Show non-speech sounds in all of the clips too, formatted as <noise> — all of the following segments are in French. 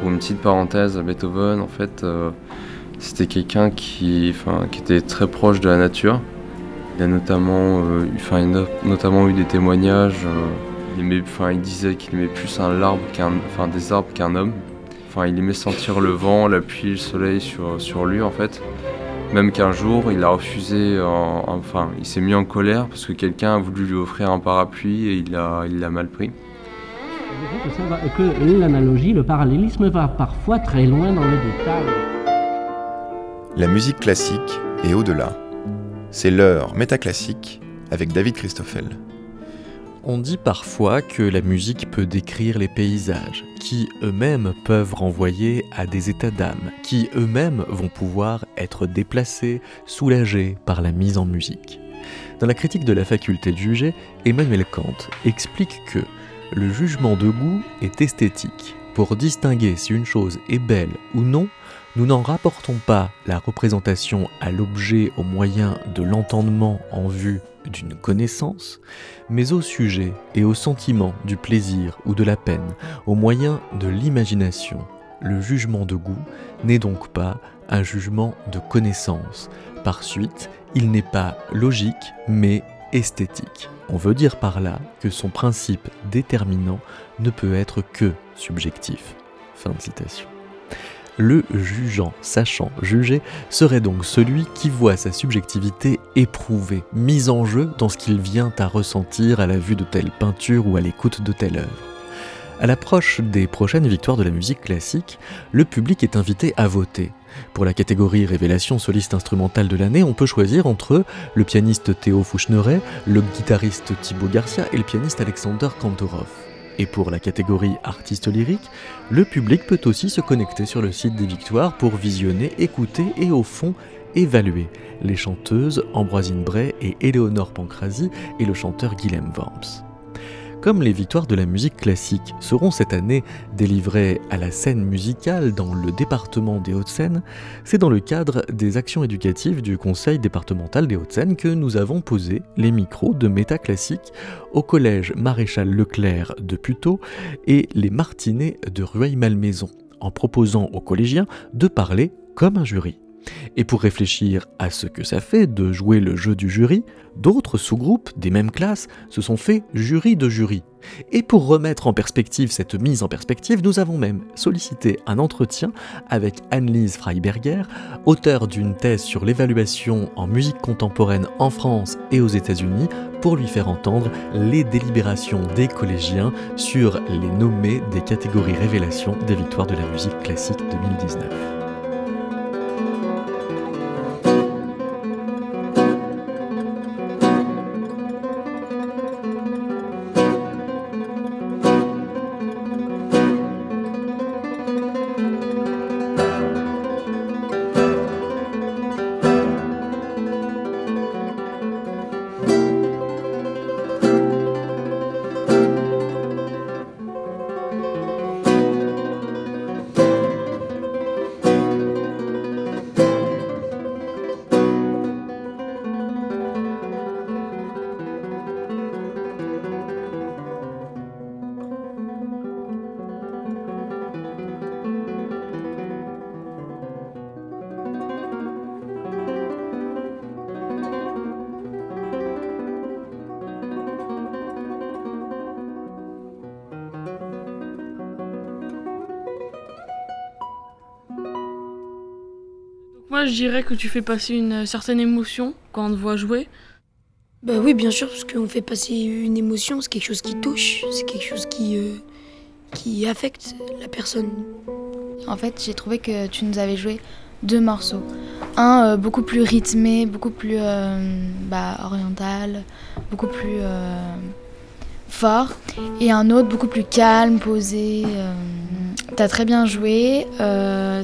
pour une petite parenthèse, Beethoven, en fait, c'était quelqu'un qui, était très proche de la nature. Il a notamment, enfin, notamment eu des témoignages. il, aimait, il disait qu'il aimait plus un arbre qu'un, des arbres qu'un homme. Il aimait sentir le vent, la pluie, le soleil sur, lui en fait. Même qu'un jour, il a refusé, enfin, il s'est mis en colère parce que quelqu'un a voulu lui offrir un parapluie et il l'a mal pris. Que l'analogie, le parallélisme va parfois très loin dans les détails. La musique classique est au-delà. C'est l'heure métaclassique avec David Christoffel. On dit parfois que la musique peut décrire les paysages, qui eux-mêmes peuvent renvoyer à des états d'âme, qui eux-mêmes vont pouvoir être déplacés, soulagés par la mise en musique. Dans la critique de la faculté de juger, Emmanuel Kant explique que le jugement de goût est esthétique. Pour distinguer si une chose est belle ou non, nous n'en rapportons pas la représentation à l'objet au moyen de l'entendement en vue d'une connaissance, mais au sujet et au sentiment du plaisir ou de la peine, au moyen de l'imagination. Le jugement de goût n'est donc pas un jugement de connaissance. Par suite, il n'est pas logique, mais esthétique. On veut dire par là que son principe déterminant ne peut être que subjectif. Fin de citation. Le jugeant, sachant juger, serait donc celui qui voit sa subjectivité éprouvée, mise en jeu dans ce qu'il vient à ressentir à la vue de telle peinture ou à l'écoute de telle œuvre. À l'approche des prochaines victoires de la musique classique, le public est invité à voter. Pour la catégorie Révélation soliste instrumentale de l'année, on peut choisir entre le pianiste Théo Fouchneret, le guitariste Thibaut Garcia et le pianiste Alexander Kantorov. Et pour la catégorie artiste lyrique, le public peut aussi se connecter sur le site des Victoires pour visionner, écouter et au fond évaluer les chanteuses Ambroisine Bray et Éléonore Pancrazi et le chanteur Guilhem Worms. Comme les victoires de la musique classique seront cette année délivrées à la scène musicale dans le département des Hauts-de-Seine, c'est dans le cadre des actions éducatives du Conseil départemental des Hauts-de-Seine que nous avons posé les micros de métaclassique au collège Maréchal Leclerc de Puteaux et les Martinets de Rueil-Malmaison, en proposant aux collégiens de parler comme un jury. Et pour réfléchir à ce que ça fait de jouer le jeu du jury, d'autres sous-groupes des mêmes classes se sont fait jury de jury. Et pour remettre en perspective cette mise en perspective, nous avons même sollicité un entretien avec Annelise Freiberger, auteure d'une thèse sur l'évaluation en musique contemporaine en France et aux États-Unis, pour lui faire entendre les délibérations des collégiens sur les nommés des catégories révélation des victoires de la musique classique 2019. Moi, je dirais que tu fais passer une certaine émotion quand on te voit jouer. Bah oui, bien sûr, parce qu'on fait passer une émotion, c'est quelque chose qui touche, c'est quelque chose qui, euh, qui affecte la personne. En fait, j'ai trouvé que tu nous avais joué deux morceaux. Un euh, beaucoup plus rythmé, beaucoup plus euh, bah, oriental, beaucoup plus fort, et un autre beaucoup plus calme, posé. T'as très bien joué,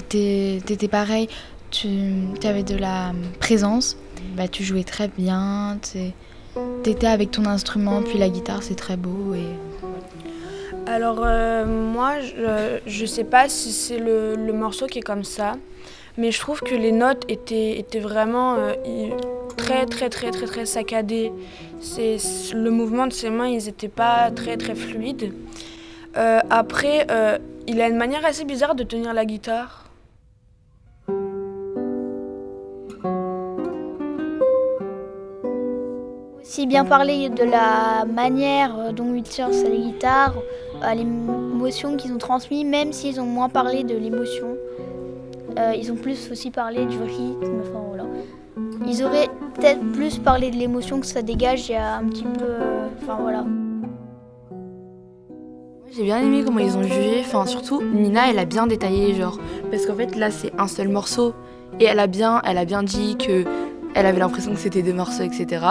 t'étais pareil tu avais de la présence, bah, tu jouais très bien, tu étais avec ton instrument, puis la guitare, c'est très beau. Alors euh, moi, je ne sais pas si c'est le, morceau qui est comme ça, mais je trouve que les notes étaient, étaient vraiment euh, très très très très très saccadées. Le mouvement de ses mains, ils n'étaient pas très très fluides. Euh, après, il a une manière assez bizarre de tenir la guitare. Aussi bien parler de la manière dont il tient sa guitare, à l'émotion qu'ils ont transmis, même s'ils ont moins parlé de l'émotion. Euh, ils ont plus aussi parlé du rythme, enfin voilà. Ils auraient peut-être plus parlé de l'émotion que ça dégage, il y un petit peu... euh, Enfin voilà. J'ai bien aimé comment ils ont jugé, enfin surtout Nina elle a bien détaillé genre parce qu'en fait là c'est un seul morceau et elle a bien elle a bien dit que elle avait l'impression que c'était deux morceaux etc.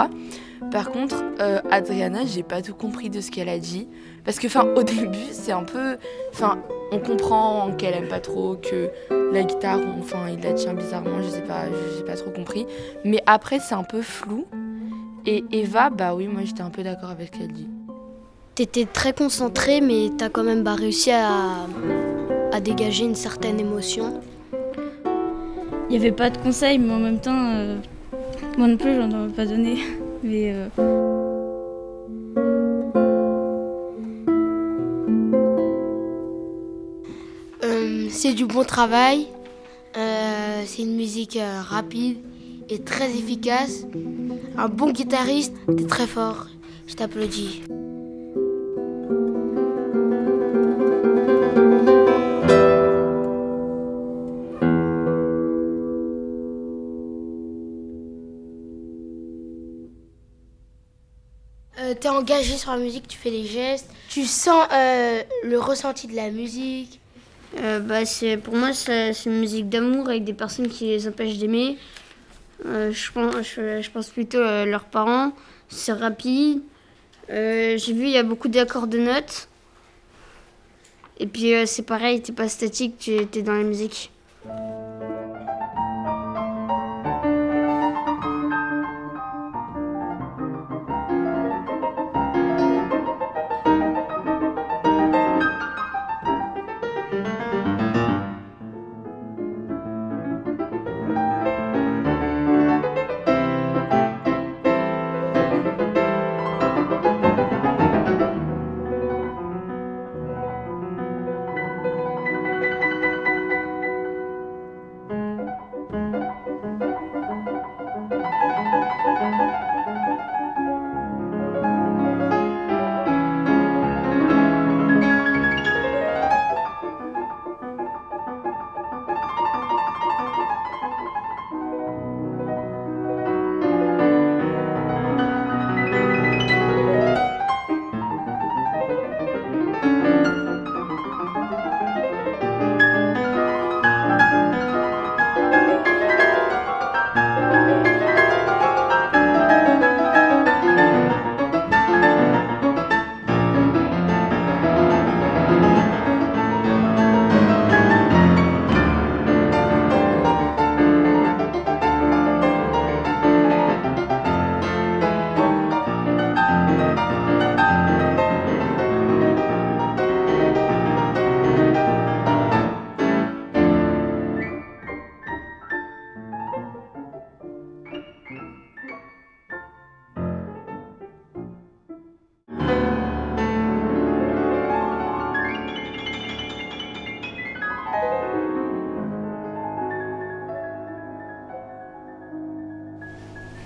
Par contre euh, Adriana j'ai pas tout compris de ce qu'elle a dit parce que enfin au <laughs> début c'est un peu enfin on comprend qu'elle aime pas trop que la guitare enfin il la tient bizarrement je sais pas j'ai pas trop compris mais après c'est un peu flou et Eva bah oui moi j'étais un peu d'accord avec ce qu'elle dit. T'étais très concentré, mais t'as quand même bah, réussi à, à dégager une certaine émotion. Il n'y avait pas de conseils, mais en même temps, euh, moi non plus, j'en aurais pas donné. <laughs> Euh, Euh, c'est du bon travail. Euh, c'est une musique rapide et très efficace. Un bon guitariste, t'es très fort. Je t'applaudis. Engagé sur la musique, tu fais les gestes, tu sens euh, le ressenti de la musique. Euh, bah, c'est, pour moi, c'est, une musique d'amour avec des personnes qui les empêchent d'aimer. Euh, je, pense, pense plutôt à leurs parents. C'est rapide. J'ai vu, il y a beaucoup d'accords de notes. Et puis, c'est pareil, t'es pas statique, tu es dans la musique.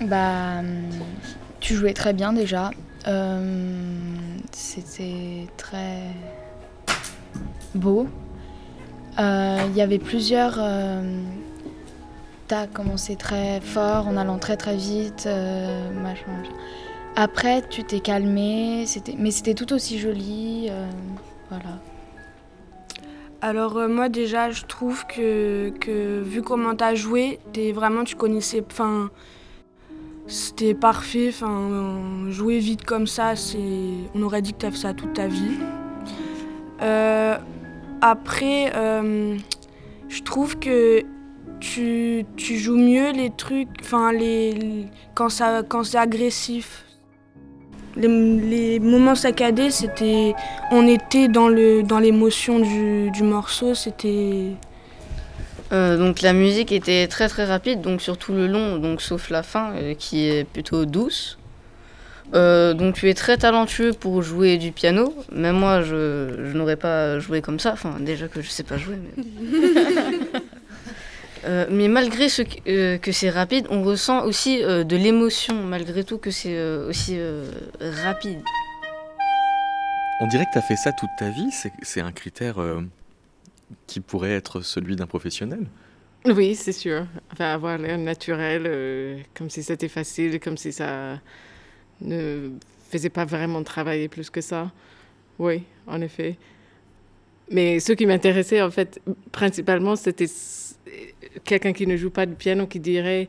Bah, tu jouais très bien déjà. Euh, C'était très beau. Euh, Il y avait plusieurs. Euh, T'as commencé très fort en allant très très vite, machin. Après, tu t'es calmé, mais c'était tout aussi joli. voilà. Alors moi déjà je trouve que, que vu comment t'as joué, vraiment tu connaissais, enfin c'était parfait, enfin jouer vite comme ça, c'est, on aurait dit que t'as fait ça toute ta vie. Euh, après, euh, je trouve que tu, tu joues mieux les trucs, enfin les quand ça quand c'est agressif. Les, les moments saccadés, c'était on était dans le dans l'émotion du, du morceau, c'était Euh, donc la musique était très très rapide, donc sur tout le long, donc sauf la fin euh, qui est plutôt douce. Euh, donc tu es très talentueux pour jouer du piano. Même moi, je, je n'aurais pas joué comme ça. Enfin, déjà que je sais pas jouer. Mais, <laughs> euh, mais malgré ce que, euh, que c'est rapide, on ressent aussi euh, de l'émotion, malgré tout que c'est euh, aussi euh, rapide. On dirait que tu as fait ça toute ta vie. C'est- C'est un critère euh, qui pourrait être celui d'un professionnel. Oui, c'est sûr. Enfin, avoir l'air naturel, euh, comme si c'était facile, comme si ça ne faisait pas vraiment travailler plus que ça. Oui, en effet. Mais ce qui m'intéressait, en fait, principalement, c'était quelqu'un qui ne joue pas du piano qui dirait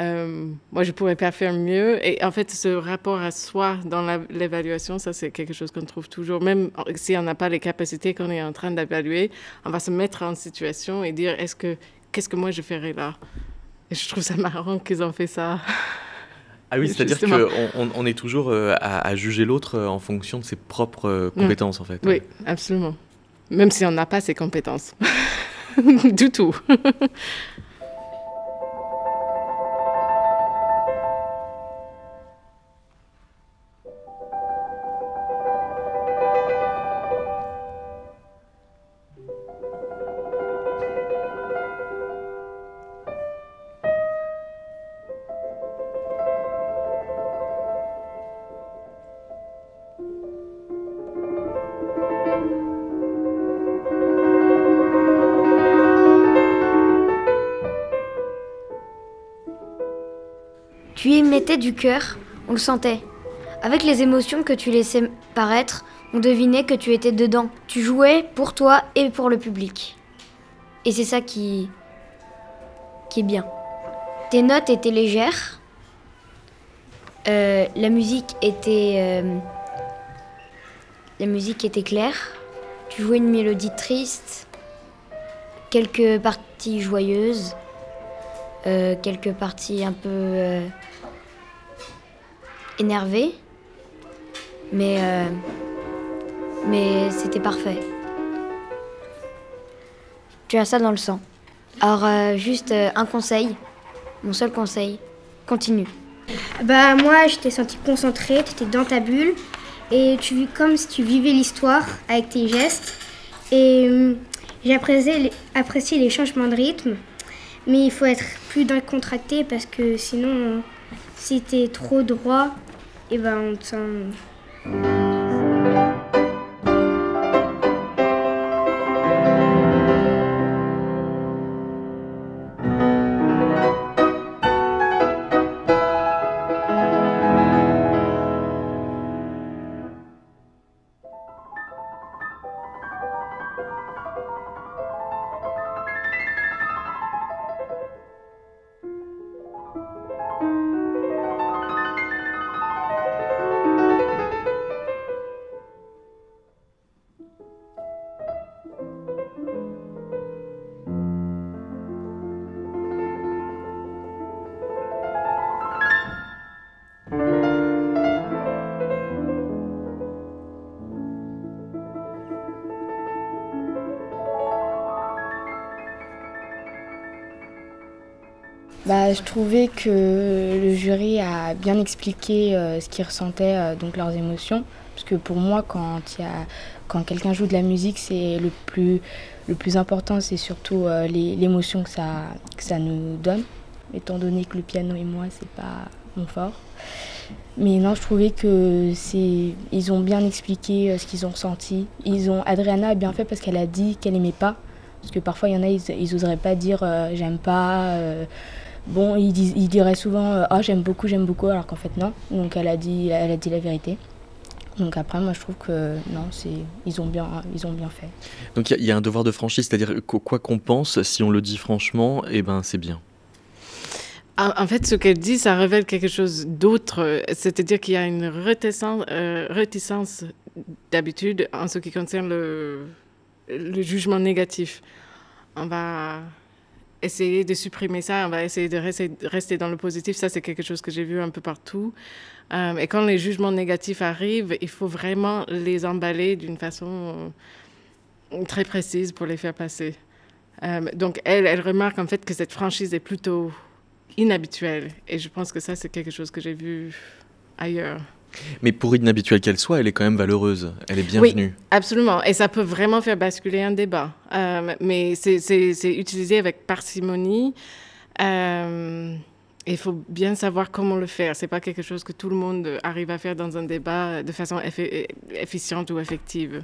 euh, Moi, je pourrais pas faire mieux. Et en fait, ce rapport à soi dans l'évaluation, ça, c'est quelque chose qu'on trouve toujours. Même si on n'a pas les capacités qu'on est en train d'évaluer, on va se mettre en situation et dire Est-ce que qu'est-ce que moi je ferais là? Et je trouve ça marrant qu'ils ont fait ça. <laughs> Ah oui, c'est-à-dire qu'on on, on est toujours euh, à, à juger l'autre euh, en fonction de ses propres euh, compétences, en fait. Oui, absolument. Même si on n'a pas ces compétences. <laughs> du tout. <laughs> Tu y mettais du cœur, on le sentait. Avec les émotions que tu laissais paraître, on devinait que tu étais dedans. Tu jouais pour toi et pour le public. Et c'est ça qui. qui est bien. Tes notes étaient légères. Euh, la musique était. euh, la musique était claire. Tu jouais une mélodie triste. Quelques parties joyeuses. euh, quelques parties un peu. Énervées. Mais. euh, mais c'était parfait. Tu as ça dans le sang. Alors, euh, juste euh, un conseil, mon seul conseil, continue. Bah moi, je t'ai senti concentré, tu étais dans ta bulle et tu vis comme si tu vivais l'histoire avec tes gestes. Et hum, j'ai apprécié, les- changements de rythme, mais il faut être plus décontracté parce que sinon, si t'es trop droit, et ben on Je trouvais que le jury a bien expliqué euh, ce qu'ils ressentaient, euh, donc leurs émotions. Parce que pour moi, quand, quand quelqu'un joue de la musique, c'est le plus, le plus important, c'est surtout euh, l'émotion que ça, que ça nous donne. Étant donné que le piano et moi, c'est pas mon fort. Mais non, je trouvais que ils ont bien expliqué ce qu'ils ont ressenti. Ils ont, Adriana a bien fait parce qu'elle a dit qu'elle aimait pas. Parce que parfois, il y en a, ils, ils oseraient pas dire j'aime pas. Bon, ils, disent- ils diraient souvent euh, Ah, j'aime beaucoup, j'aime beaucoup, alors qu'en fait, non. Donc, elle a dit, elle a dit la vérité. Donc, après, moi, je trouve que non, c'est, ils, ont bien, ils ont bien fait. Donc il y a- il y, a un devoir de franchise, c'est-à-dire quoi qu'on pense, si on le dit franchement, eh ben c'est bien. En, en fait, ce qu'elle dit, ça révèle quelque chose d'autre. C'est-à-dire qu'il y a une réticence, euh, réticence d'habitude en ce qui concerne le, le jugement négatif. On va essayer de supprimer ça, on va essayer de rester, dans le positif. Ça, c'est quelque chose que j'ai vu un peu partout. Euh, et quand les jugements négatifs arrivent, il faut vraiment les emballer d'une façon euh, très précise pour les faire passer. Euh, donc, elle, elle remarque en fait que cette franchise est plutôt inhabituelle. Et je pense que ça, c'est quelque chose que j'ai vu ailleurs. Mais pour inhabituelle qu'elle soit, elle est quand même valeureuse. Elle est bienvenue. Oui, absolument. Et ça peut vraiment faire basculer un débat. Euh, mais c'est utilisé avec parcimonie. Euh, il faut bien savoir comment le faire. C'est pas quelque chose que tout le monde arrive à faire dans un débat de façon efficiente ou effective.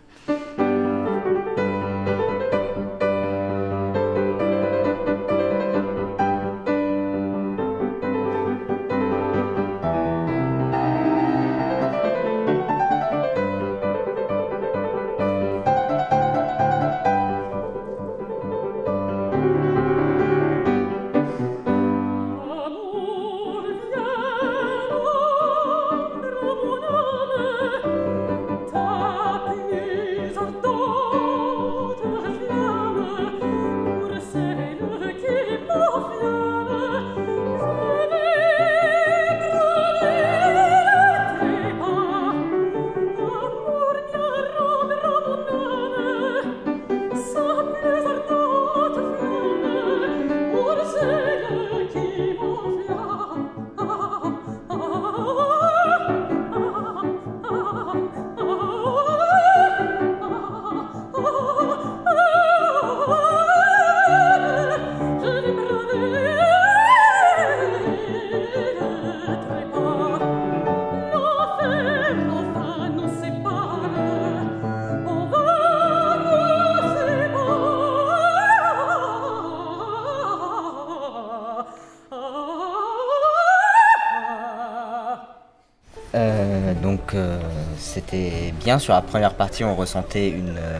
C'était bien. Sur la première partie, on ressentait une, euh,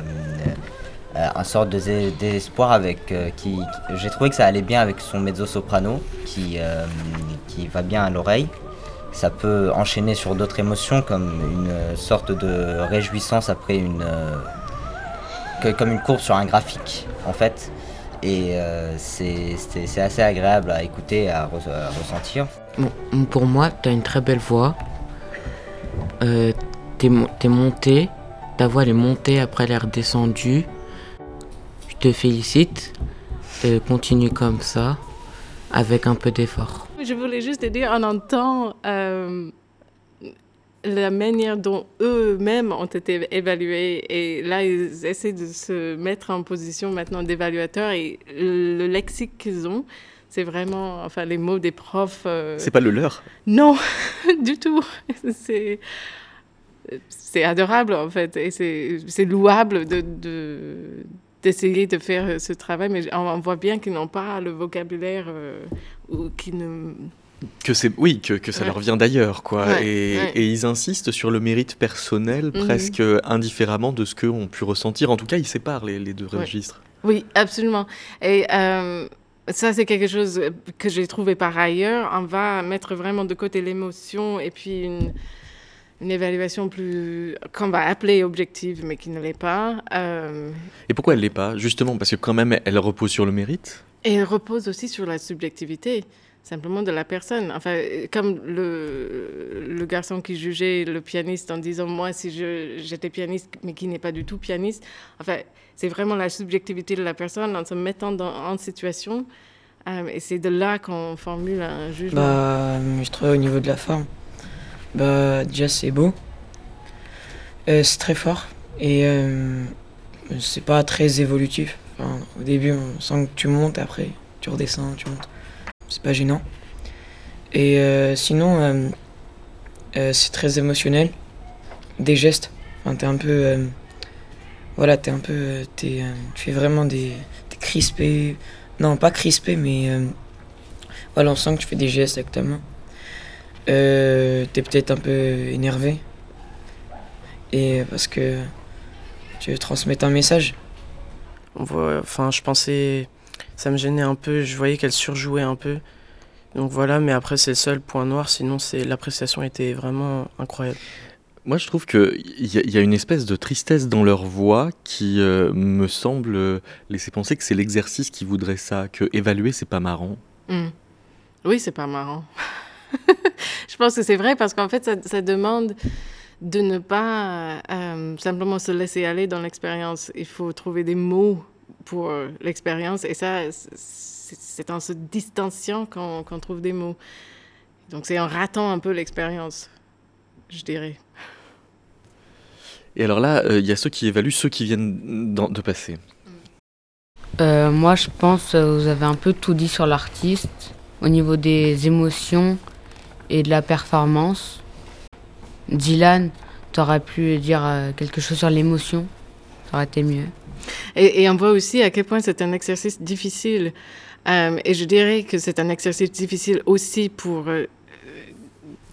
euh, un sorte de désespoir avec euh, qui, j'ai trouvé que ça allait bien avec son mezzo soprano qui, qui va bien à l'oreille. Ça peut enchaîner sur d'autres émotions comme une sorte de réjouissance après une comme une courbe sur un graphique en fait. Et c'est assez agréable à écouter, à, ressentir. pour moi, tu as une très belle voix t'es monté, ta voix elle est montée, après elle est redescendue. Je te félicite. Euh, continue comme ça, avec un peu d'effort. Je voulais juste te dire, on entend euh, la manière dont eux-mêmes ont été évalués. Et là, ils essaient de se mettre en position maintenant d'évaluateur. Et le lexique qu'ils ont, c'est vraiment, enfin, les mots des profs. Euh, c'est pas le leur? Non, <laughs> du tout. C'est c'est adorable en fait et c'est louable de, d'essayer de, faire ce travail, mais on, voit bien qu'ils n'ont pas le vocabulaire euh, ou qu'ils ne que c'est oui que, que ça leur vient d'ailleurs quoi. Et, et, ils insistent sur le mérite personnel mhm. presque indifféremment de ce qu'ont pu ressentir. En tout cas ils séparent les, les deux registres. Oui absolument. Et euh, ça, c'est quelque chose que j'ai trouvé par ailleurs. On va mettre vraiment de côté l'émotion et puis une, une évaluation plus qu'on va appeler objective, mais qui ne l'est pas. Euh, et pourquoi elle l'est pas Justement? Parce que quand même, elle repose sur le mérite? Et elle repose aussi sur la subjectivité, simplement de la personne. Enfin, comme le, le garçon qui jugeait le pianiste en disant moi si j'étais pianiste, mais qui n'est pas du tout pianiste. Enfin, c'est vraiment la subjectivité de la personne en se mettant dans, en situation. Euh, et c'est de là qu'on formule un jugement. Bah, je trouve au niveau de la forme. Bah, déjà, c'est beau. Euh, c'est très fort. Et euh, c'est pas très évolutif. au début, on sent que tu montes, après, tu redescends, tu montes. C'est pas gênant. Et euh, sinon, c'est très émotionnel. Des gestes. T'es un peu. voilà, t'es un peu. tu fais vraiment des. T'es crispé. Non, pas crispé, mais. voilà, on sent que tu fais des gestes avec ta main. Euh, t'es peut-être un peu énervé. Et parce que tu veux transmettre un message. Enfin, je pensais. Ça me gênait un peu, je voyais qu'elle surjouait un peu. Donc voilà, mais après, c'est le seul point noir, sinon c'est l'appréciation était vraiment incroyable. Moi, je trouve qu'il y, y, a une espèce de tristesse dans leur voix qui euh, me semble laisser penser que c'est l'exercice qui voudrait ça, que évaluer, c'est pas marrant. Mmh. Oui, c'est pas marrant. Je pense que c'est vrai parce qu'en fait, ça, demande de ne pas euh, simplement se laisser aller dans l'expérience. Il faut trouver des mots pour euh, l'expérience et ça, c'est en se distanciant qu'on trouve des mots. Donc c'est en ratant un peu l'expérience. je dirais. Et alors là, il y a ceux qui évaluent ceux qui viennent de passer. Euh, moi, je pense que vous avez un peu tout dit sur l'artiste, au niveau des émotions et de la performance. Dylan, tu aurais pu dire euh, quelque chose sur l'émotion, ça aurait été mieux. Et, on voit aussi à quel point c'est un exercice difficile. Euh, et je dirais que c'est un exercice difficile aussi pour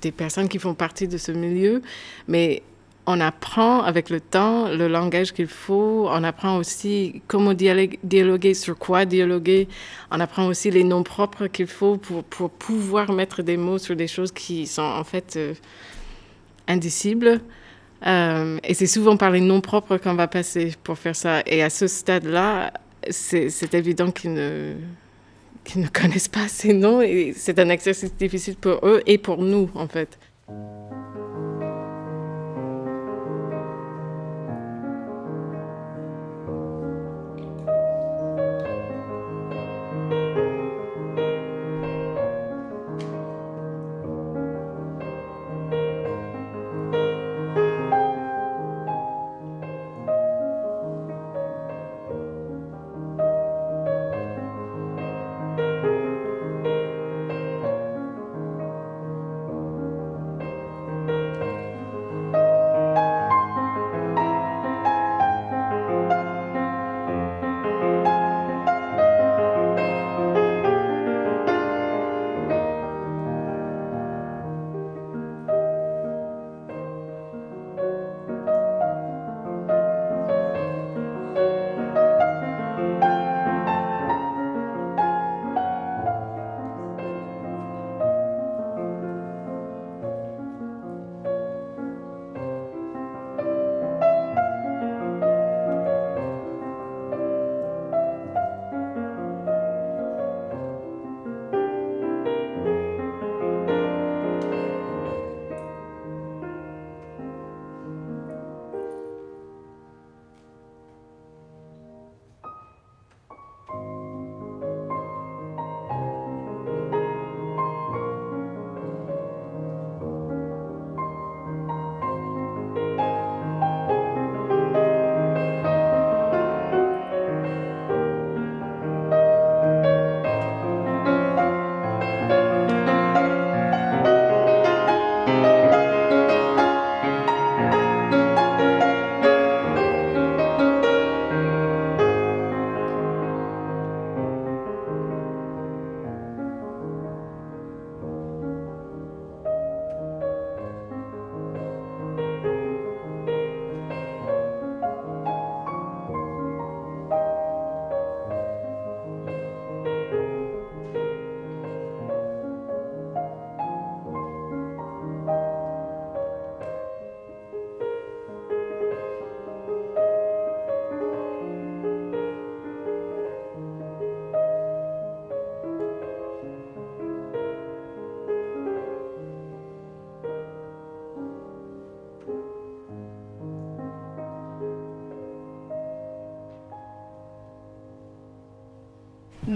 des personnes qui font partie de ce milieu, mais on apprend avec le temps le langage qu'il faut, on apprend aussi comment dialoguer, sur quoi dialoguer, on apprend aussi les noms propres qu'il faut pour, pouvoir mettre des mots sur des choses qui sont en fait euh, indicibles. Euh, et c'est souvent par les noms propres qu'on va passer pour faire ça. Et à ce stade-là, c'est évident qu'ils ne, ne <laughs> connaissent pas ces noms et c'est un exercice difficile pour eux et pour nous en fait.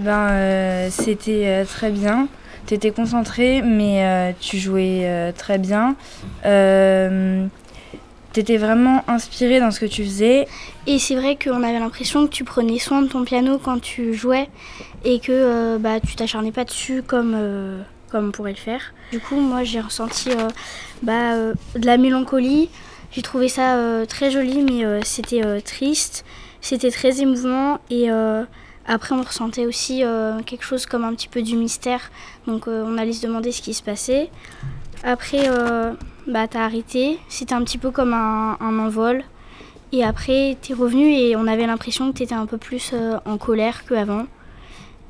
Ben, euh, c'était euh, très bien. Tu étais concentré, mais euh, tu jouais très bien. tu étais vraiment inspiré dans ce que tu faisais. Et c'est vrai qu'on avait l'impression que tu prenais soin de ton piano quand tu jouais et que bah, tu t'acharnais pas dessus comme, comme on pourrait le faire. Du coup, moi, j'ai ressenti bah, de la mélancolie. J'ai trouvé ça très joli, mais c'était triste. C'était très émouvant et après, on ressentait aussi euh, quelque chose comme un petit peu du mystère. Donc, euh, on allait se demander ce qui se passait. Après, euh, bah, t'as arrêté. C'était un petit peu comme un, envol. Et après, t'es revenu et on avait l'impression que t'étais un peu plus en colère qu'avant.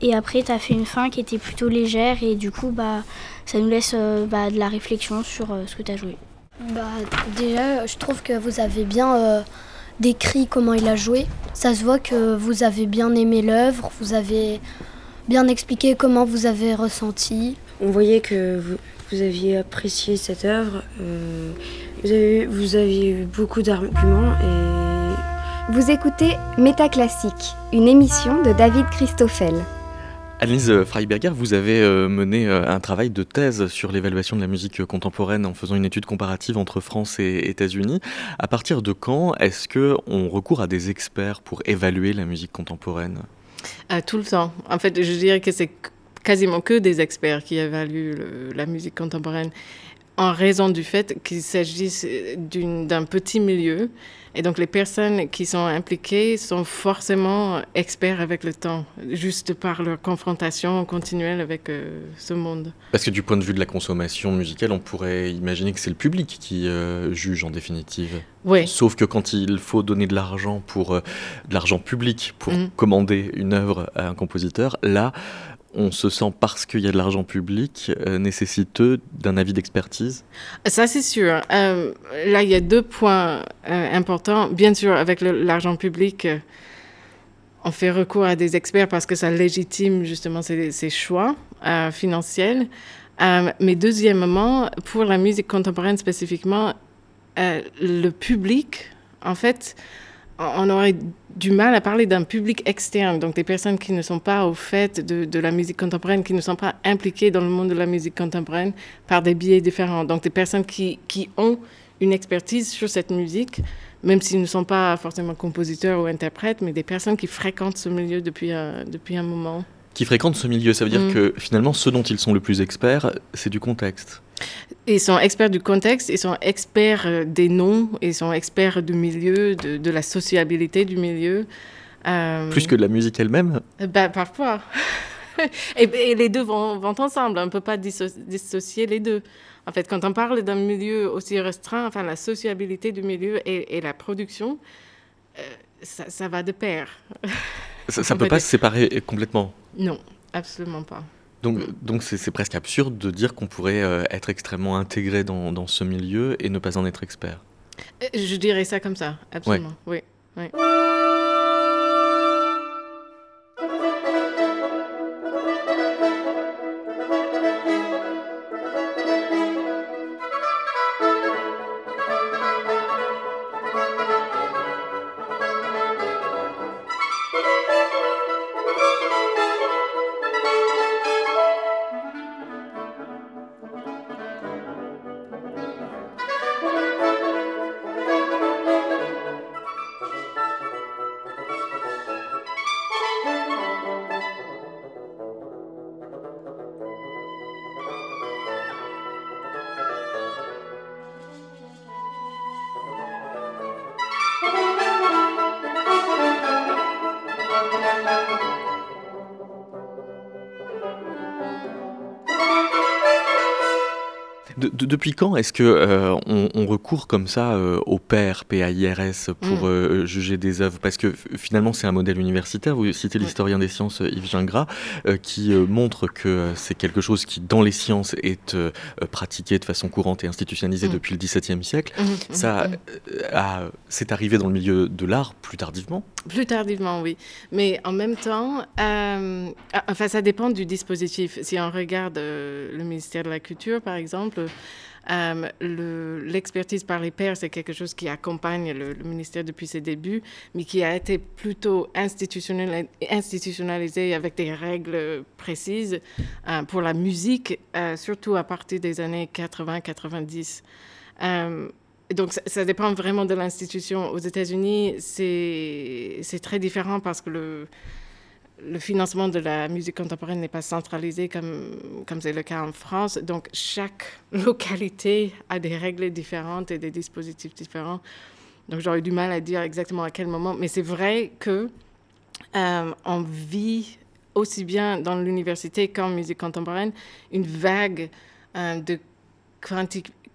Et après, t'as fait une fin qui était plutôt légère et du coup, bah, ça nous laisse bah, de la réflexion sur ce que t'as joué. Bah, déjà, je trouve que vous avez bien décrit comment il a joué. Ça se voit que vous avez bien aimé l'œuvre, vous avez bien expliqué comment vous avez ressenti. On voyait que vous, aviez apprécié cette œuvre, euh, vous, avez, vous aviez eu beaucoup d'arguments et... Vous écoutez Métaclassique, une émission de David Christoffel. Annelise Freiberger, vous avez euh, mené euh, un travail de thèse sur l'évaluation de la musique contemporaine en faisant une étude comparative entre France et États-Unis. À partir de quand est-ce que on recourt à des experts pour évaluer la musique contemporaine? Tout le temps. En fait, je dirais que c'est quasiment que des experts qui évaluent la musique contemporaine en raison du fait qu'il s'agisse d'un petit milieu et donc les personnes qui sont impliquées sont forcément experts avec le temps, juste par leur confrontation continuelle avec euh, ce monde. Parce que du point de vue de la consommation musicale, on pourrait imaginer que c'est le public qui euh, juge en définitive. Oui. Sauf que quand il faut donner de l'argent pour euh, de l'argent public pour mm. commander une œuvre à un compositeur, là on se sent parce qu'il y a de l'argent public euh, nécessiteux d'un avis d'expertise? Ça, c'est sûr. Euh, là, il y a deux points euh, importants. Bien sûr, avec l'argent public, on fait recours à des experts parce que ça légitime justement ces, choix financiers. mais deuxièmement, pour la musique contemporaine spécifiquement, le public, en fait, on aurait du mal à parler d'un public externe, donc des personnes qui ne sont pas au fait de, la musique contemporaine, qui ne sont pas impliquées dans le monde de la musique contemporaine par des biais différents. Donc des personnes qui, qui ont une expertise sur cette musique, même s'ils ne sont pas forcément compositeurs ou interprètes, mais des personnes qui fréquentent ce milieu depuis, un, depuis un moment. Qui fréquentent ce milieu, ça veut dire mm. que finalement, ce dont ils sont le plus experts, c'est du contexte. Ils sont experts du contexte, ils sont experts euh, des noms, ils sont experts du milieu, de, la sociabilité du milieu. Euh, Plus que de la musique elle-même ben, Parfois. <laughs> et, les deux vont, vont ensemble, on ne peut pas dissocier les deux. En fait, quand on parle d'un milieu aussi restreint, enfin, la sociabilité du milieu et, la production, euh, ça, ça, va de pair. Ça ne peut pas se séparer complètement Non, absolument pas. Donc, donc c'est, presque absurde de dire qu'on pourrait euh, être extrêmement intégré dans, dans, ce milieu et ne pas en être expert. Euh, je dirais ça comme ça, absolument. Oui. oui. Depuis quand est-ce que euh, on, recourt comme ça euh, au pairs, PAIRS, pour mm. euh, juger des œuvres? Parce que finalement, c'est un modèle universitaire. Vous citez l'historien des sciences Yves Gingras, qui montre que c'est quelque chose qui, dans les sciences, est pratiqué de façon courante et institutionnalisé mm. depuis le XVIIe siècle. Mm, ça, c'est arrivé dans le milieu de l'art plus tardivement? Plus tardivement, oui. Mais en même temps, enfin, ça dépend du dispositif. Si on regarde le ministère de la Culture, par exemple, euh, l'expertise par les pairs, c'est quelque chose qui accompagne le, ministère depuis ses débuts, mais qui a été plutôt institutionnalisé avec des règles précises euh, pour la musique, euh, surtout à partir des années 80-90. donc, ça, ça, dépend vraiment de l'institution. Aux États-Unis, c'est très différent parce que le, le financement de la musique contemporaine n'est pas centralisé comme comme c'est le cas en France. Donc chaque <laughs> localité a des règles différentes et des dispositifs différents. Donc j'aurais du mal à dire exactement à quel moment, mais c'est vrai que euh, vit aussi bien dans l'université qu'en musique contemporaine une vague euh, de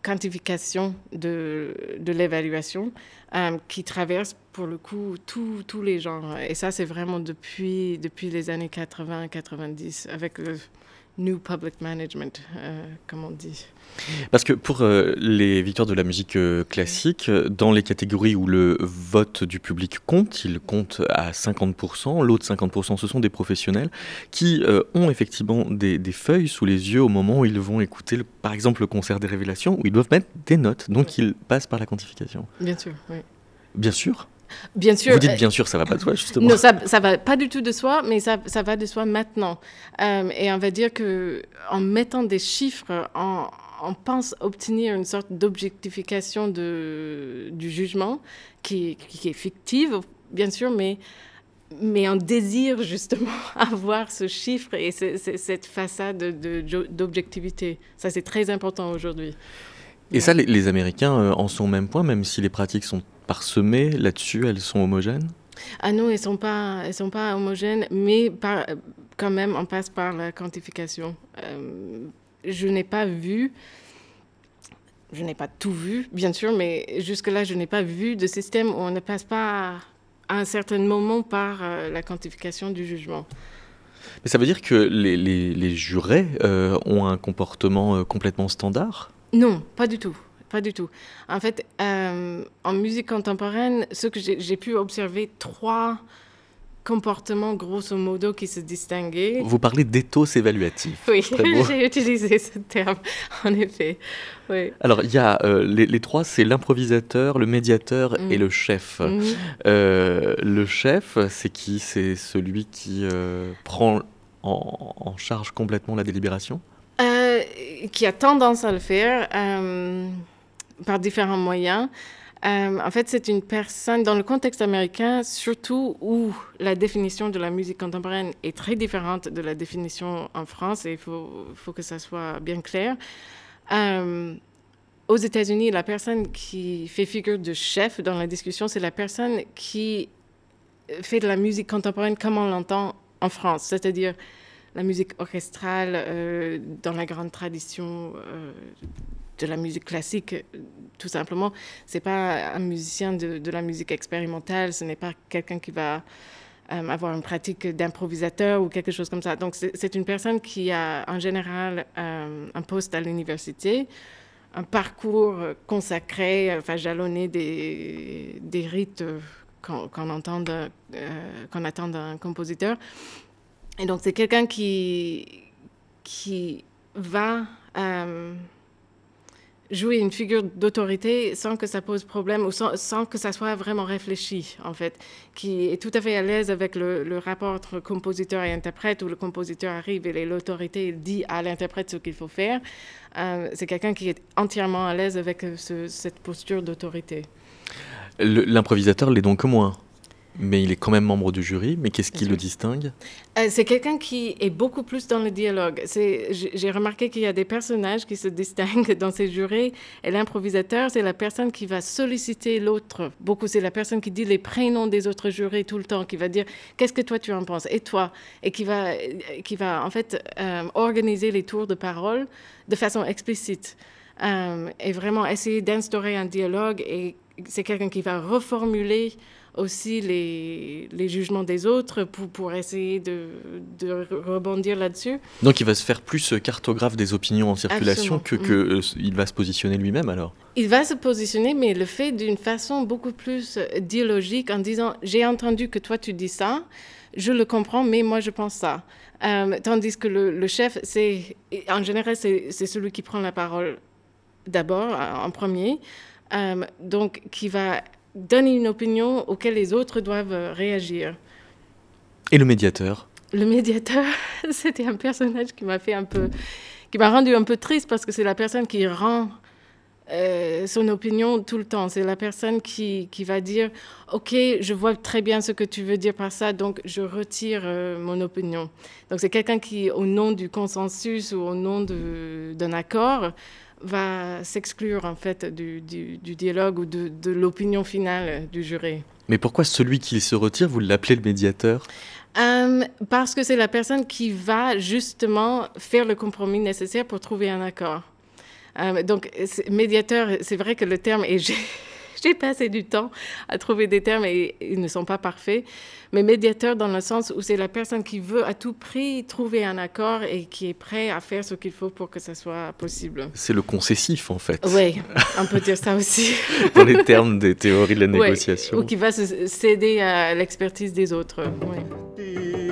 quantification de, de l'évaluation euh, qui traverse pour le coup tous les genres. Et ça, c'est vraiment depuis, depuis les années 80-90 avec le New Public Management, euh, comme on dit. Parce que pour euh, les victoires de la musique euh, classique, dans les catégories où le vote du public compte, il compte à 50%, l'autre 50% ce sont des professionnels qui ont effectivement des, des, feuilles sous les yeux au moment où ils vont écouter par exemple le concert des révélations, où ils doivent mettre des notes, donc ils passent par la quantification. Bien sûr, oui. Bien sûr Bien sûr. Vous dites euh, bien sûr, ça va pas de soi, justement. <laughs> Non, ça, ça va pas du tout de soi, mais ça, ça va de soi maintenant. Euh, et on va dire que en mettant des chiffres, on, on pense obtenir une sorte d'objectification du jugement qui, est fictive, bien sûr, mais mais on désire justement <laughs> avoir ce chiffre et ce- ce- cette façade de- de- d'objectivité. Ça, c'est très important aujourd'hui. Et ça, les, les Américains euh, en sont au même point, même si les pratiques sont parsemées là-dessus, elles sont homogènes? Ah non, elles sont pas, elles sont pas homogènes, mais par- quand même, on passe par la quantification. Euh, je n'ai pas vu, je n'ai pas tout vu, bien sûr, mais jusque-là, je n'ai pas vu de système où on ne passe pas à un certain moment par euh, la quantification du jugement. Mais ça veut dire que les, les- les jurés euh, ont un comportement complètement standard? Non, pas du tout. Pas du tout. En fait, euh, en musique contemporaine, ce que j'ai pu observer, trois comportements grosso modo qui se distinguaient. Vous parlez d'éthos évaluatif. Oui, <laughs> j'ai utilisé ce terme, <laughs> en effet. Oui. Alors, il y a euh, les, les trois, c'est l'improvisateur, le médiateur et Mhm. le chef. Mhm. Euh, le chef, c'est qui? C'est celui qui prend en, en charge complètement la délibération? Qui a tendance à le faire par différents moyens. Euh, en fait, c'est une personne, dans le contexte américain, surtout où la définition de la musique contemporaine est très différente de la définition en France, et il faut, que ça soit bien clair. Euh, aux États-Unis, la personne qui fait figure de chef dans la discussion, c'est la personne qui fait de la musique contemporaine comme on l'entend en France, c'est-à-dire la musique orchestrale euh, dans la grande tradition de la musique classique, euh, tout simplement. C'est pas un musicien de, de la musique expérimentale, ce n'est pas quelqu'un qui va euh, avoir une pratique d'improvisateur ou quelque chose comme ça. Donc c'est une personne qui a en général euh, un poste à l'université, un parcours consacré, enfin jalonné des, des rites qu'on entend attend d'un compositeur. Et donc, c'est quelqu'un qui, qui va jouer une figure d'autorité sans que ça pose problème ou sans, que ça soit vraiment réfléchi, en fait, qui est tout à fait à l'aise avec le, rapport entre compositeur et interprète, où le compositeur arrive et l'autorité dit à l'interprète ce qu'il faut faire. Euh, c'est quelqu'un qui est entièrement à l'aise avec euh, ce- cette posture d'autorité. L'improvisateur l'est donc moins, mais il est quand même membre du jury. Mais qu'est-ce qui le distingue? Euh, c'est quelqu'un qui est beaucoup plus dans le dialogue. J'ai remarqué qu'il y a des personnages qui se <laughs> distinguent dans ces jurés. Et l'improvisateur, c'est la personne qui va solliciter l'autre. Beaucoup, c'est la personne qui dit les prénoms des autres jurés tout le temps, qui va dire qu'est-ce que toi tu en penses? Et toi, et qui va, qui va en fait euh, organiser les tours de parole de façon explicite. Euh, et vraiment essayer d'instaurer un dialogue. Et c'est quelqu'un qui va reformuler aussi les, les jugements des autres pour, pour essayer de, de rebondir là-dessus. Donc il va se faire plus euh, cartographe des opinions en circulation Absolument. que, que euh, il va se positionner lui-même alors? Il va se positionner, mais le fait d'une façon beaucoup plus euh, dialogique en disant J'ai entendu que toi tu dis ça, je le comprends, mais moi je pense ça. Euh, tandis que le, le chef, c'est en général, c'est celui qui prend la parole d'abord, en premier, euh, donc qui va donner une opinion auquel les autres doivent euh, réagir. Et le médiateur? Le médiateur, <laughs> c'était un personnage qui m'a fait un peu, qui m'a rendu un peu triste parce que c'est la personne qui rend euh, son opinion tout le temps. C'est la personne qui, qui va dire, ok, je vois très bien ce que tu veux dire par ça, donc je retire euh, mon opinion. Donc c'est quelqu'un qui, au nom du consensus ou au nom d'un accord, va s'exclure en fait du, du- du dialogue ou de, de l'opinion finale du juré. Mais pourquoi celui qui se retire, vous l'appelez le médiateur? Euh, parce que c'est la personne qui va justement faire le compromis nécessaire pour trouver un accord. Euh, donc, médiateur, c'est vrai que le terme, et <laughs> <laughs> j'ai passé du temps à trouver des termes et ils ne sont pas parfaits, mais médiateur dans le sens où c'est la personne qui veut à tout prix trouver un accord et qui est prêt à faire ce qu'il faut pour que ça soit possible. C'est le concessif en fait. Oui, on peut dire ça aussi. <laughs> Dans les termes des théories de la Ouais, négociation. ou qui va se céder à l'expertise des autres. oui.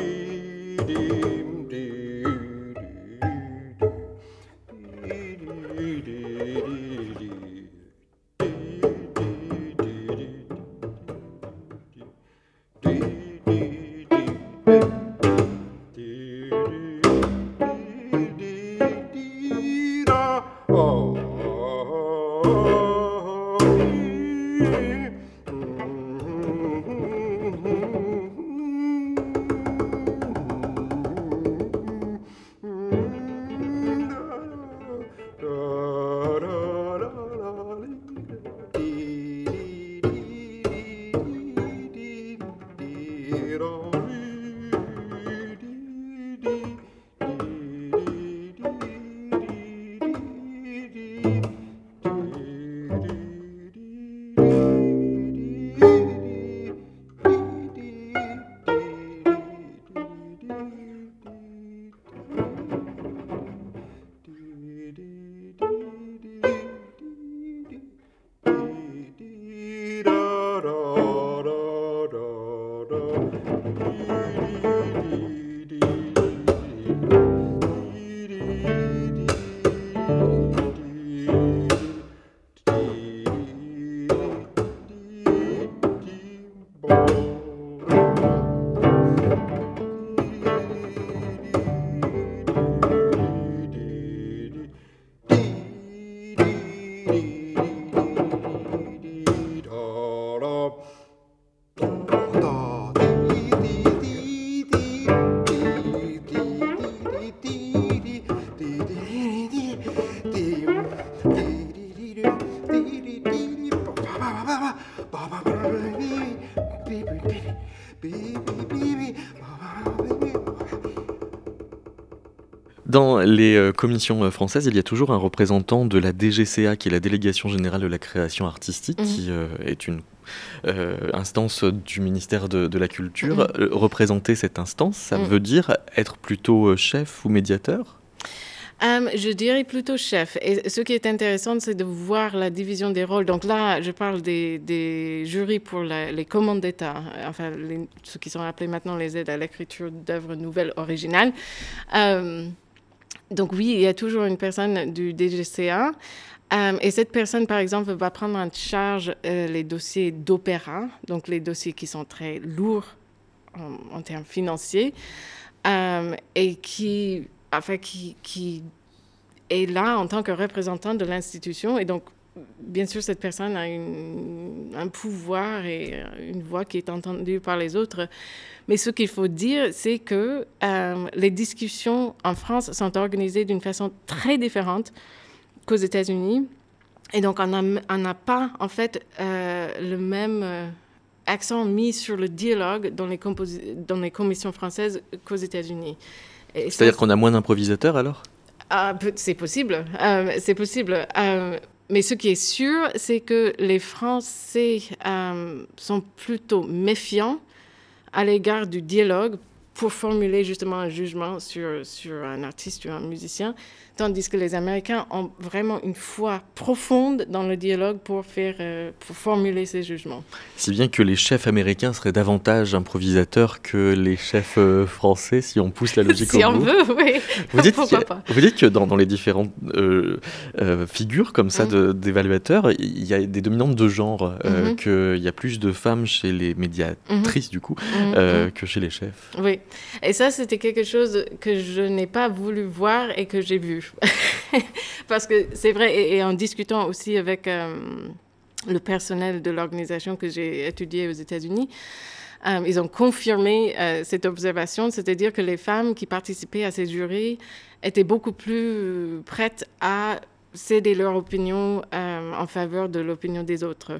Les euh, commissions euh, françaises, il y a toujours un représentant de la DGCA, qui est la Délégation générale de la création artistique, Mhm. qui euh, est une euh, instance du ministère de, de la Culture. Euh, représenter cette instance, ça Mhm. veut dire être plutôt chef ou médiateur? Euh, je dirais plutôt chef. Et ce qui est intéressant, c'est de voir la division des rôles. Donc là, je parle des, des jurys pour la- les commandes d'État, enfin, les- ceux qui sont appelés maintenant les aides à l'écriture d'œuvres nouvelles originales. Donc oui, il y a toujours une personne du DGCA. Euh, et cette personne, par exemple, va prendre en charge euh, les dossiers d'opéra, donc les dossiers qui sont très lourds en, en termes financiers, euh, et qui, enfin, qui, qui est là en tant que représentant de l'institution. Et donc, bien sûr, cette personne a une- un pouvoir et euh, une voix qui est entendue par les autres. Mais ce qu'il faut dire, c'est que euh, les discussions en France sont organisées d'une façon très différente qu'aux États-Unis. Et donc, on n'a pas, en fait, euh, le même accent mis sur le dialogue dans les, composi- dans les commissions françaises qu'aux États-Unis. C'est-à-dire qu'on a moins d'improvisateurs alors? Ah, c'est possible, euh, c'est possible. Euh, mais ce qui est sûr, c'est que les Français euh, sont plutôt méfiants à l'égard du dialogue pour formuler justement un jugement sur, sur un artiste ou un musicien, tandis que les Américains ont vraiment une foi profonde dans le dialogue pour, faire, euh, pour formuler ces jugements. Si bien que les chefs américains seraient davantage improvisateurs que les chefs euh, français, si on pousse la <laughs> logique Si au on bout. veut, oui. <laughs> Vous dites, <laughs> Pourquoi a- pas? vous dites que dans, dans les différentes euh, figures comme ça Mm. d'évaluateurs, il y a des dominantes de genre, Mhm. qu'il y a plus de femmes chez les médiatrices du coup Mhm, euh, mhm. que chez les chefs. Oui, et ça, c'était quelque chose que je n'ai pas voulu voir et que j'ai vu. <laughs> Parce que c'est vrai, et, en discutant aussi avec euh, le personnel de l'organisation que j'ai étudiée aux États-Unis, euh, ils ont confirmé euh, cette observation, c'est-à-dire que les femmes qui participaient à ces jurys étaient beaucoup plus prêtes à céder leur opinion en faveur de l'opinion des autres.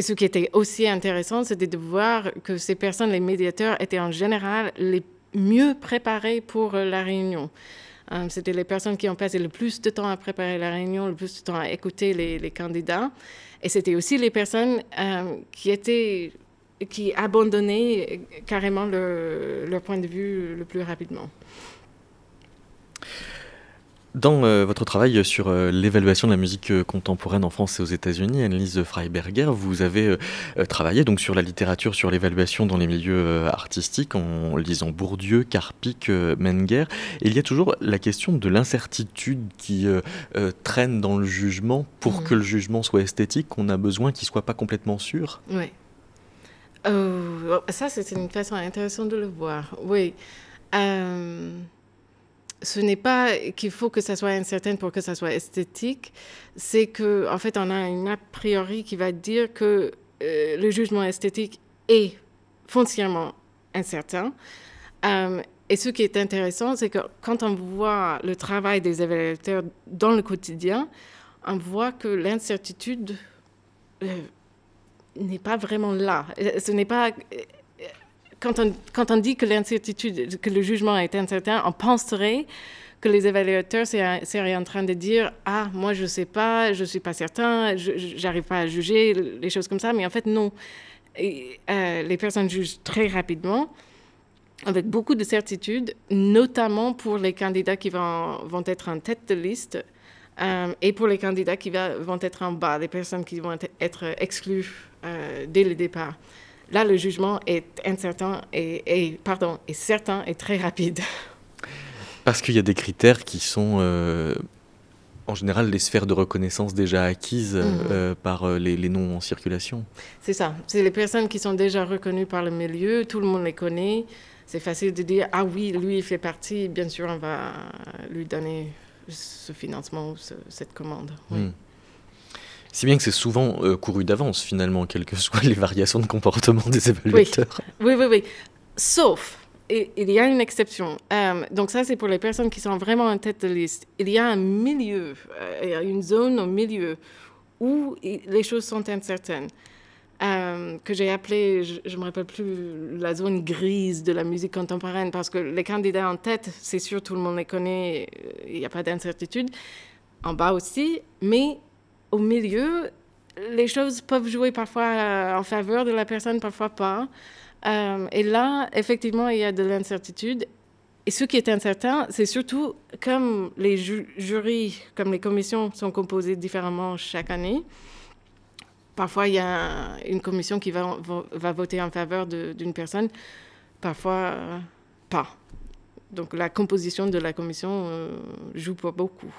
Et ce qui était aussi intéressant, c'était de voir que ces personnes, les médiateurs, étaient en général les mieux préparés pour euh, la réunion. Euh, c'était les personnes qui ont passé le plus de temps à préparer la réunion, le plus de temps à écouter les, candidats. Et c'était aussi les personnes euh, qui étaient qui abandonnaient carrément leur, leur point de vue le plus rapidement. Dans euh, votre travail sur euh, l'évaluation de la musique euh, contemporaine en France et aux États-Unis, Annelise Freiberger, vous avez travaillé donc sur la littérature, sur l'évaluation dans les milieux artistiques en lisant Bourdieu, Karpik, Menger. Et il y a toujours la question de l'incertitude qui traîne dans le jugement. Pour Mhm. que le jugement soit esthétique, on a besoin qu'il soit pas complètement sûr. Oui. Euh, ça, c'est une façon intéressante de le voir. Oui. Ce n'est pas qu'il faut que ça soit incertain pour que ça soit esthétique, c'est que en fait, on a une a priori qui va dire que euh, le jugement esthétique est foncièrement incertain. Euh, et ce qui est intéressant, c'est que quand on voit le travail des évaluateurs dans le quotidien, on voit que l'incertitude euh, n'est pas vraiment là. Ce n'est pas quand on, dit que le jugement est incertain, on penserait que les évaluateurs seraient en train de dire Ah, moi je ne sais pas, je ne suis pas certain, je n'arrive pas à juger, les choses comme ça. Mais en fait, non. Euh, les personnes jugent très rapidement, avec beaucoup de certitude, notamment pour les candidats qui vont, être en tête de liste euh, et pour les candidats qui vont être en bas, les personnes qui vont être exclues euh, dès le départ. Là, le jugement est incertain et, et, pardon, est certain et très rapide. Parce qu'il y a des critères qui sont euh, en général les sphères de reconnaissance déjà acquises -hmm. euh, par euh, les, les, noms en circulation. C'est ça. C'est les personnes qui sont déjà reconnues par le milieu, tout le monde les connaît. C'est facile de dire ah oui, lui il fait partie, bien sûr on va lui donner ce financement ou ce, cette commande. Oui. Mm. Si bien que c'est souvent euh, couru d'avance finalement, quelles que soient les variations de comportement des évaluateurs. Oui, oui, oui. oui. Sauf il y a une exception. Euh, donc ça, c'est pour les personnes qui sont vraiment en tête de liste. Il y a un milieu, euh, une zone au milieu où les choses sont incertaines, que j'ai appelé, je ne me rappelle plus, la zone grise de la musique contemporaine, parce que les candidats en tête, c'est sûr, tout le monde les connaît, il n'y a pas d'incertitude. En bas aussi, mais au milieu, les choses peuvent jouer parfois en faveur de la personne, parfois pas. Euh, et là, effectivement, il y a de l'incertitude. Et ce qui est incertain, c'est surtout comme les ju jurys, comme les commissions sont composées différemment chaque année. Parfois, il y a une commission qui va, voter en faveur d'une personne, parfois euh, pas. Donc la composition de la commission euh, joue pas beaucoup.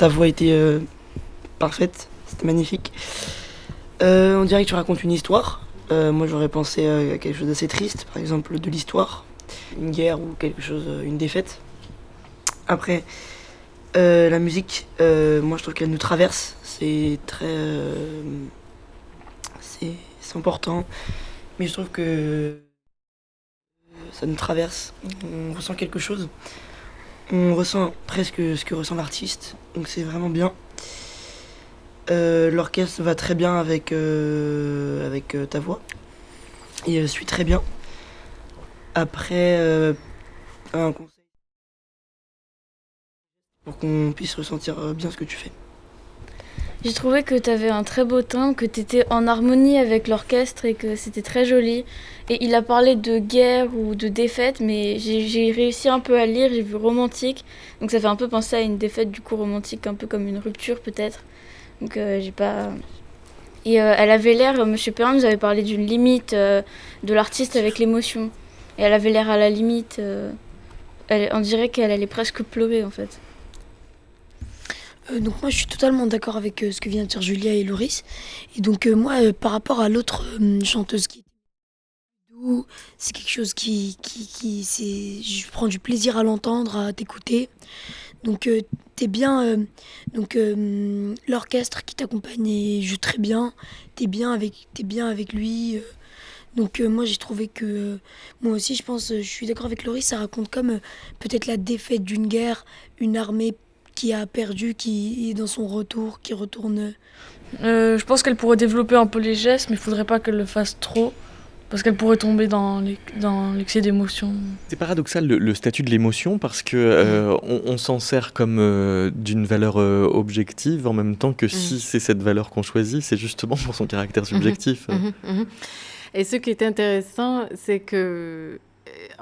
Ta voix était euh, parfaite, c'était magnifique. Euh, on dirait que tu racontes une histoire. Euh, moi j'aurais pensé à quelque chose d'assez triste, par exemple de l'histoire, une guerre ou quelque chose, une défaite. Après, la musique, moi je trouve qu'elle nous traverse, c'est très. c'est important, mais je trouve que ça nous traverse, on ressent quelque chose on ressent presque ce que ressent l'artiste, donc c'est vraiment bien. Euh, l'orchestre va très bien avec, euh, euh, ta voix et suit très bien. Après, un conseil pour qu'on puisse ressentir bien ce que tu fais. J'ai trouvé que tu avais un très beau timbre, que tu étais en harmonie avec l'orchestre et que c'était très joli. Et il a parlé de guerre ou de défaite, mais j'ai réussi un peu à lire, j'ai vu romantique. Donc ça fait un peu penser à une défaite du coup romantique, un peu comme une rupture peut-être. Donc euh, j'ai pas. Et euh, elle avait l'air, Monsieur Perrin nous avait parlé d'une limite euh, de l'artiste avec l'émotion. Et elle avait l'air à la limite. Elle, on dirait qu'elle allait presque pleurer en fait. Euh, donc moi je suis totalement d'accord avec euh, ce que vient de dire Julia et Loris. Et donc euh, moi par rapport à l'autre chanteuse qui c'est quelque chose qui, qui, c'est, je prends du plaisir à l'entendre, à t'écouter. Donc t'es bien, donc l'orchestre qui t'accompagne joue très bien. T'es bien avec, t'es bien avec lui. donc moi j'ai trouvé que moi aussi je pense, je suis d'accord avec Loris, ça raconte comme peut-être la défaite d'une guerre, une armée qui a perdu, qui est dans son retour, qui retourne? Euh, Je pense qu'elle pourrait développer un peu les gestes, mais il faudrait pas qu'elle le fasse trop. Parce qu'elle pourrait tomber dans l'excès d'émotion. C'est paradoxal le, statut de l'émotion parce que euh, on, s'en sert comme euh, d'une valeur objective en même temps que si mm. c'est cette valeur qu'on choisit, c'est justement pour son caractère subjectif. Mm-hmm, mm-hmm. Et ce qui est intéressant, c'est que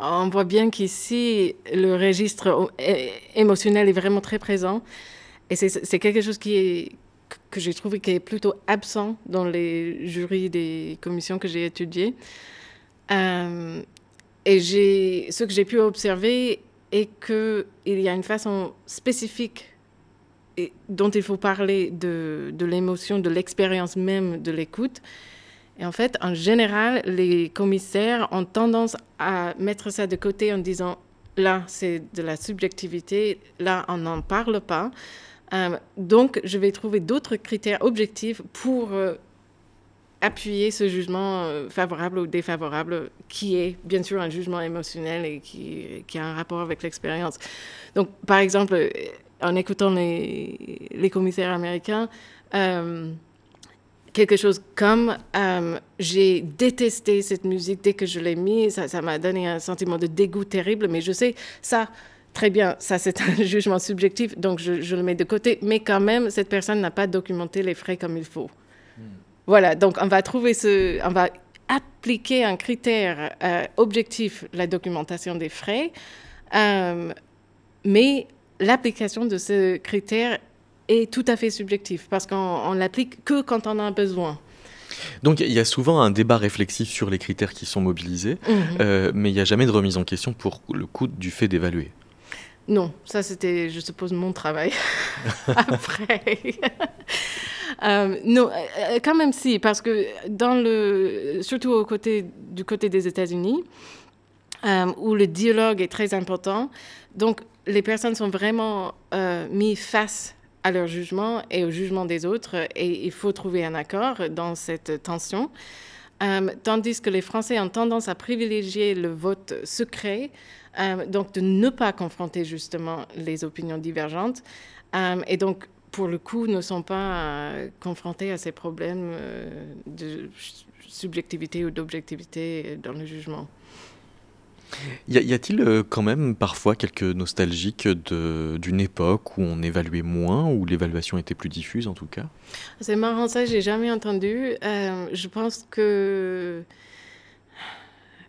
on voit bien qu'ici, le registre émotionnel est vraiment très présent. Et c'est quelque chose qui est, que j'ai trouvé qui est plutôt absent dans les jurys des commissions que j'ai étudiées. Euh, et ce que j'ai pu observer est qu'il y a une façon spécifique dont il faut parler de, de l'émotion, de l'expérience même de l'écoute, et en fait, en général, les commissaires ont tendance à mettre ça de côté en disant là, c'est de la subjectivité, là, on n'en parle pas. Euh, donc, je vais trouver d'autres critères objectifs pour euh, appuyer ce jugement euh, favorable ou défavorable, qui est bien sûr un jugement émotionnel et qui, qui a un rapport avec l'expérience. Donc, par exemple, en écoutant les, les commissaires américains, quelque chose comme euh, j'ai détesté cette musique dès que je l'ai mise, ça m'a donné un sentiment de dégoût terrible, mais je sais, ça, très bien, ça c'est un <laughs> jugement subjectif, donc je, le mets de côté, mais quand même, cette personne n'a pas documenté les frais comme il faut. Hmm. Voilà, donc on va trouver ce, on va appliquer un critère euh, objectif, la documentation des frais, euh, mais l'application de ce critère est tout à fait subjectif parce qu'on l'applique que quand on a besoin. Donc il y a souvent un débat réflexif sur les critères qui sont mobilisés, mhm. euh, mais il n'y a jamais de remise en question pour le coût du fait d'évaluer. Non, ça c'était, je suppose, mon travail <laughs> après. Euh, non, euh, quand même si, parce que dans le, surtout au côté, du côté des États-Unis, où le dialogue est très important, donc les personnes sont vraiment mises face à leur jugement et au jugement des autres et il faut trouver un accord dans cette tension. Euh, tandis que les Français ont tendance à privilégier le vote secret, euh, donc de ne pas confronter justement les opinions divergentes. Euh, et donc, pour le coup, ne sont pas confrontés à ces problèmes de subjectivité ou d'objectivité dans le jugement. Y a-t-il euh, quand même parfois quelques nostalgiques d'une époque où on évaluait moins, où l'évaluation était plus diffuse en tout cas? C'est marrant, ça j'ai jamais entendu. Euh, je pense que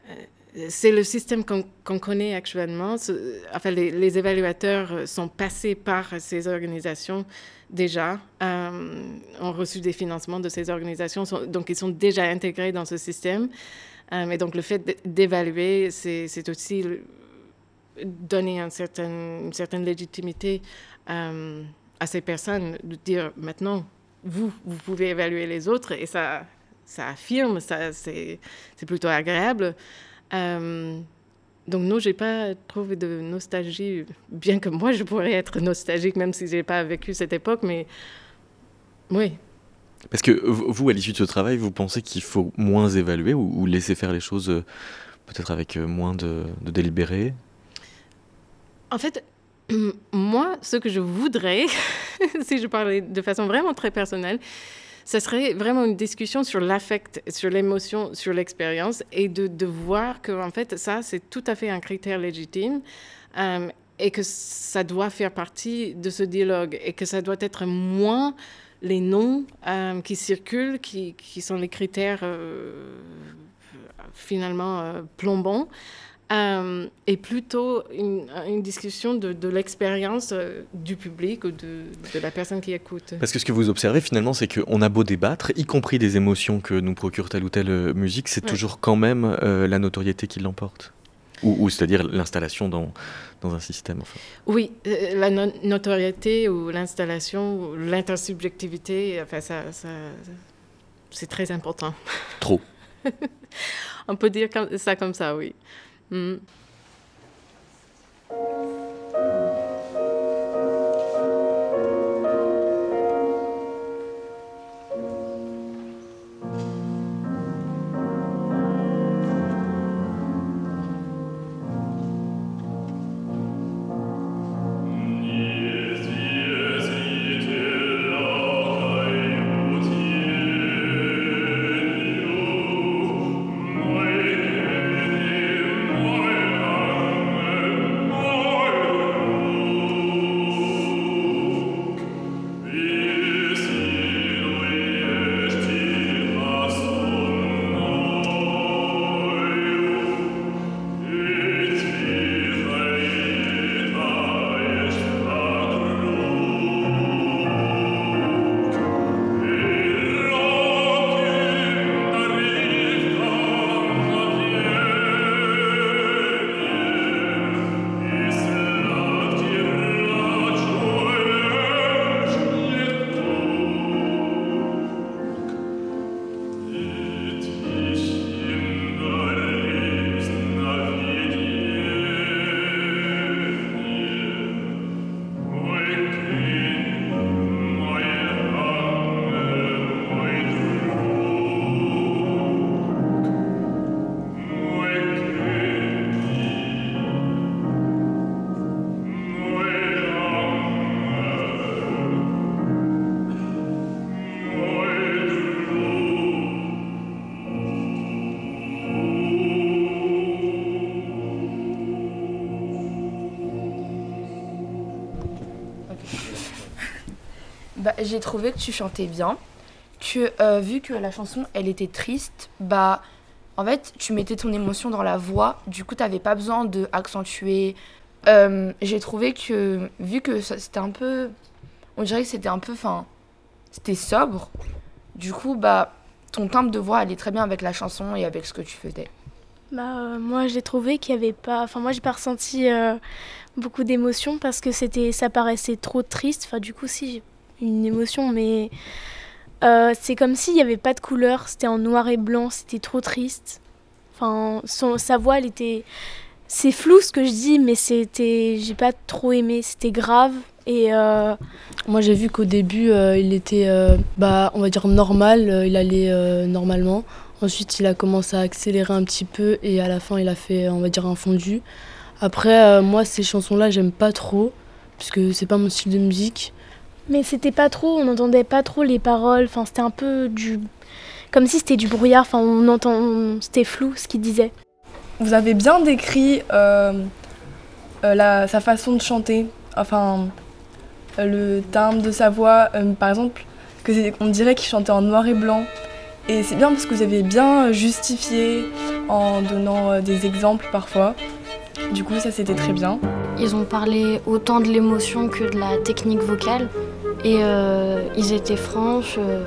euh, c'est le système qu'on connaît actuellement. Enfin, les, évaluateurs sont passés par ces organisations déjà, ont reçu des financements de ces organisations, donc ils sont déjà intégrés dans ce système. Euh, et donc, le fait d'évaluer, c'est aussi donner une certaine légitimité euh, à ces personnes, de dire maintenant, vous, vous pouvez évaluer les autres et ça, ça affirme, ça, c'est plutôt agréable. Euh, donc non, j'ai pas trouvé de nostalgie, bien que moi je pourrais être nostalgique même si j'ai pas vécu cette époque, mais oui, parce que vous, à l'issue de ce travail, vous pensez qu'il faut moins évaluer ou, laisser faire les choses euh, peut-être avec euh, moins de, de délibéré En fait, <clears throat> moi, ce que je voudrais, <laughs> si je parlais de façon vraiment très personnelle, ce serait vraiment une discussion sur l'affect, sur l'émotion, sur l'expérience et de, voir que, en fait, ça, c'est tout à fait un critère légitime. Euh, et que ça doit faire partie de ce dialogue et que ça doit être moins les noms euh, qui circulent, qui, qui, sont les critères euh, finalement euh, plombants, et plutôt une, une discussion de, de l'expérience du public ou de, de, la personne qui écoute. Parce que ce que vous observez finalement, c'est qu'on a beau débattre, y compris des émotions que nous procure telle ou telle musique, c'est ouais. toujours quand même la notoriété qui l'emporte. Ou, ou c'est-à-dire l'installation dans, dans un système. Enfin. Oui, euh, la no notoriété ou l'installation, l'intersubjectivité, enfin, ça, ça c'est très important. <laughs> Trop. On peut dire ça comme ça, oui. Mm. J'ai trouvé que tu chantais bien, que euh, vu que la chanson elle était triste, bah en fait tu mettais ton émotion dans la voix, du coup t'avais pas besoin de accentuer. Euh, j'ai trouvé que vu que c'était un peu, on dirait que c'était un peu, enfin c'était sobre, du coup bah ton timbre de voix allait très bien avec la chanson et avec ce que tu faisais. Bah, euh, moi j'ai trouvé qu'il y avait pas, enfin moi j'ai pas ressenti beaucoup d'émotions parce que c'était, ça paraissait trop triste. Enfin du coup si une émotion, mais euh, c'est comme s'il n'y avait pas de couleur, c'était en noir et blanc, c'était trop triste. Enfin, son, sa voix, elle était. C'est flou ce que je dis, mais c'était. J'ai pas trop aimé, c'était grave. Et euh... Moi, j'ai vu qu'au début, euh, il était, bah, on va dire, normal, il allait normalement. Ensuite, il a commencé à accélérer un petit peu et à la fin, il a fait, on va dire, un fondu. Après, moi, ces chansons-là, j'aime pas trop, puisque c'est pas mon style de musique. Mais c'était pas trop, on n'entendait pas trop les paroles, enfin c'était un peu du... Comme si c'était du brouillard, enfin on entend... C'était flou ce qu'il disait. Vous avez bien décrit euh, euh, la, sa façon de chanter, enfin le timbre de sa voix, euh, par exemple, que on dirait qu'il chantait en noir et blanc. Et c'est bien parce que vous avez bien justifié en donnant des exemples parfois. Du coup, ça c'était très bien. Ils ont parlé autant de l'émotion que de la technique vocale et euh, ils étaient franches. Euh.